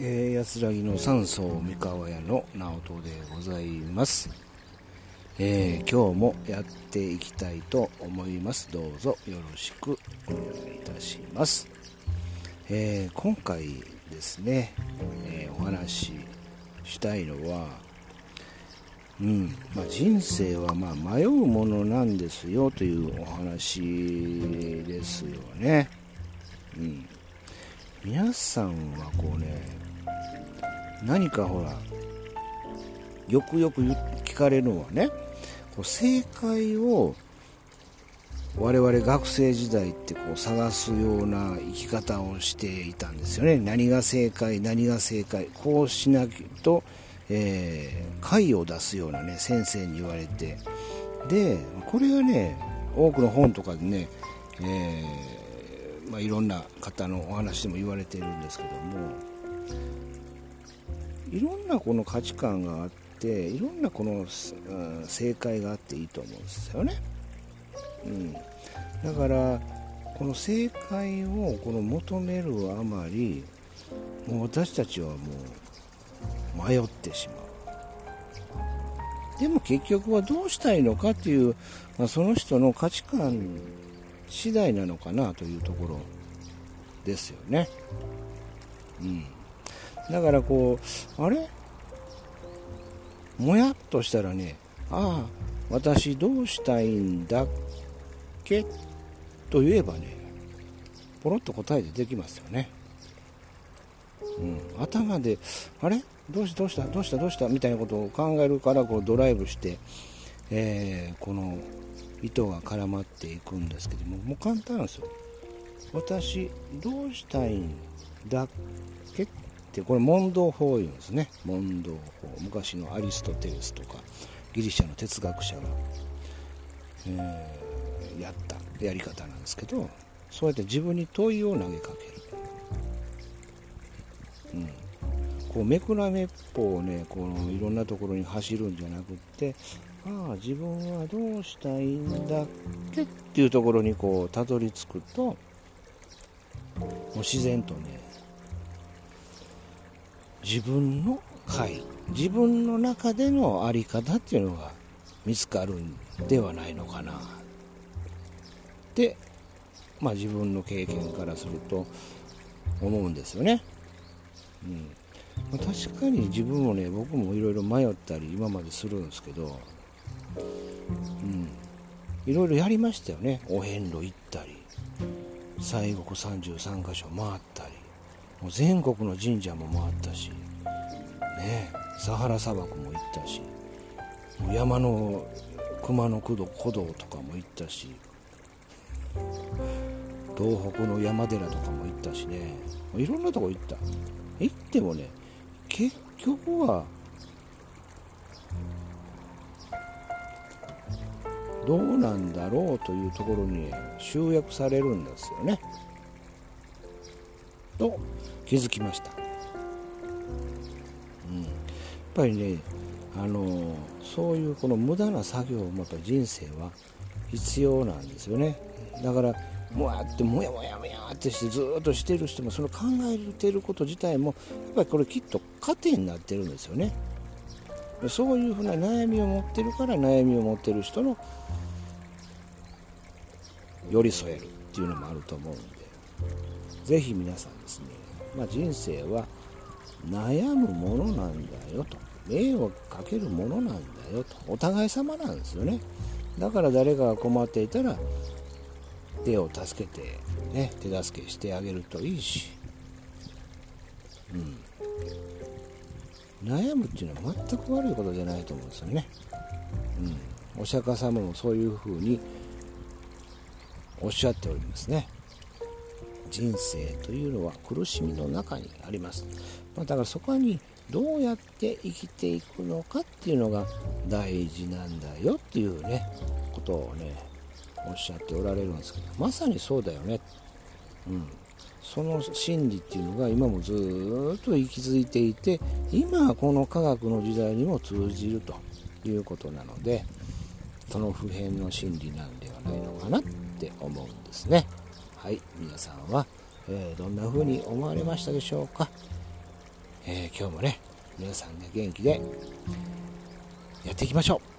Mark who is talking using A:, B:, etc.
A: えー、安らぎの三層三河屋の直人でございます、えー、今日もやっていきたいと思います。どうぞよろしくお願いいたします、えー、今回ですね、えお話ししたいのはうんまあ、人生はま迷うものなんですよというお話ですよね。うん、皆さんはこうね何かほらよくよく聞かれるのはねこう正解を我々学生時代ってこう探すような生き方をしていたんですよね。何が正解何が正解こうしなきゃと、えー、を出すようなね先生に言われて。でこれがね多くの本とかでね、えー、まあ、いろんな方のお話でも言われているんですけどもいろんなこの価値観があっていろんなこの、うん、正解があっていいと思うんですよね、うん、だからこの正解をこの求めるあまりもう私たちはもう迷ってしまう。でも結局はどうしたいのかっていう、まあ、その人の価値観次第なのかなというところですよね。うん。だからこう、あれ？もやっとしたらね、ああ、私どうしたいんだっけ？と言えばね、ポロッと答えてできますよね。うん、頭で、あれ？どうしたどうした？どうした？どうした？みたいなことを考えるからこうドライブして、えー、この糸が絡まっていくんですけども、もう簡単なんですよ。私、どうしたいんだっけ？てこれ問答法言うんですね。問答法。昔のアリストテレスとかギリシャの哲学者が、えー、やったやり方なんですけどそうやって自分に問いを投げかける、うん、こうめくらめっぽをねこのいろんなところに走るんじゃなくってああ自分はどうしたいんだっけっていうところにこうたどり着くともう自然とね自分の会自分の中での在り方っていうのが見つかるんではないのかな。ってまあ自分の経験からすると思うんですよね。うん。まあ、確かに自分もね僕もいろいろ迷ったり今までするんですけど、うん、いろいろやりましたよね。お遍路行ったり西国33カ所回ったりもう全国の神社も回ったし、ね、サハラ砂漠も行ったしもう山の熊野古道古道とかも行ったし東北の山寺とかも行ったしねいろんなとこ行った行ってもね結局はどうなんだろうというところに集約されるんですよね。と気づきました、うん、やっぱりねあのそういうこの無駄な作業もやっぱ人生は必要なんですよね。だからもわってもやもやもやってしてずっとしてる人もその考えてること自体もやっぱりこれきっと糧になってるんですよね。そういうふうな悩みを持ってるから悩みを持ってる人の寄り添えるっていうのもあると思うんでぜひ皆さんですねまあ、人生は悩むものなんだよと。迷惑かけるものなんだよと。お互い様なんですよね。だから誰かが困っていたら手を助けて、ね、手助けしてあげるといいし、うん、悩むっていうのは全く悪いことじゃないと思うんですよね、うん、お釈迦様もそういうふうにおっしゃっておりますね。人生というのは苦しみの中にあります、まあ、だからそこにどうやって生きていくのかっていうのが大事なんだよっていうねことをねおっしゃっておられるんですけどまさにそうだよね、うん、その真理っていうのが今もずっと息づいていて今この科学の時代にも通じるということなのでその普遍の真理なんではないのかなって思うんですね。はい皆さんは、えー、どんな風に思われましたでしょうか？えー、今日もね皆さんが元気でやっていきましょう。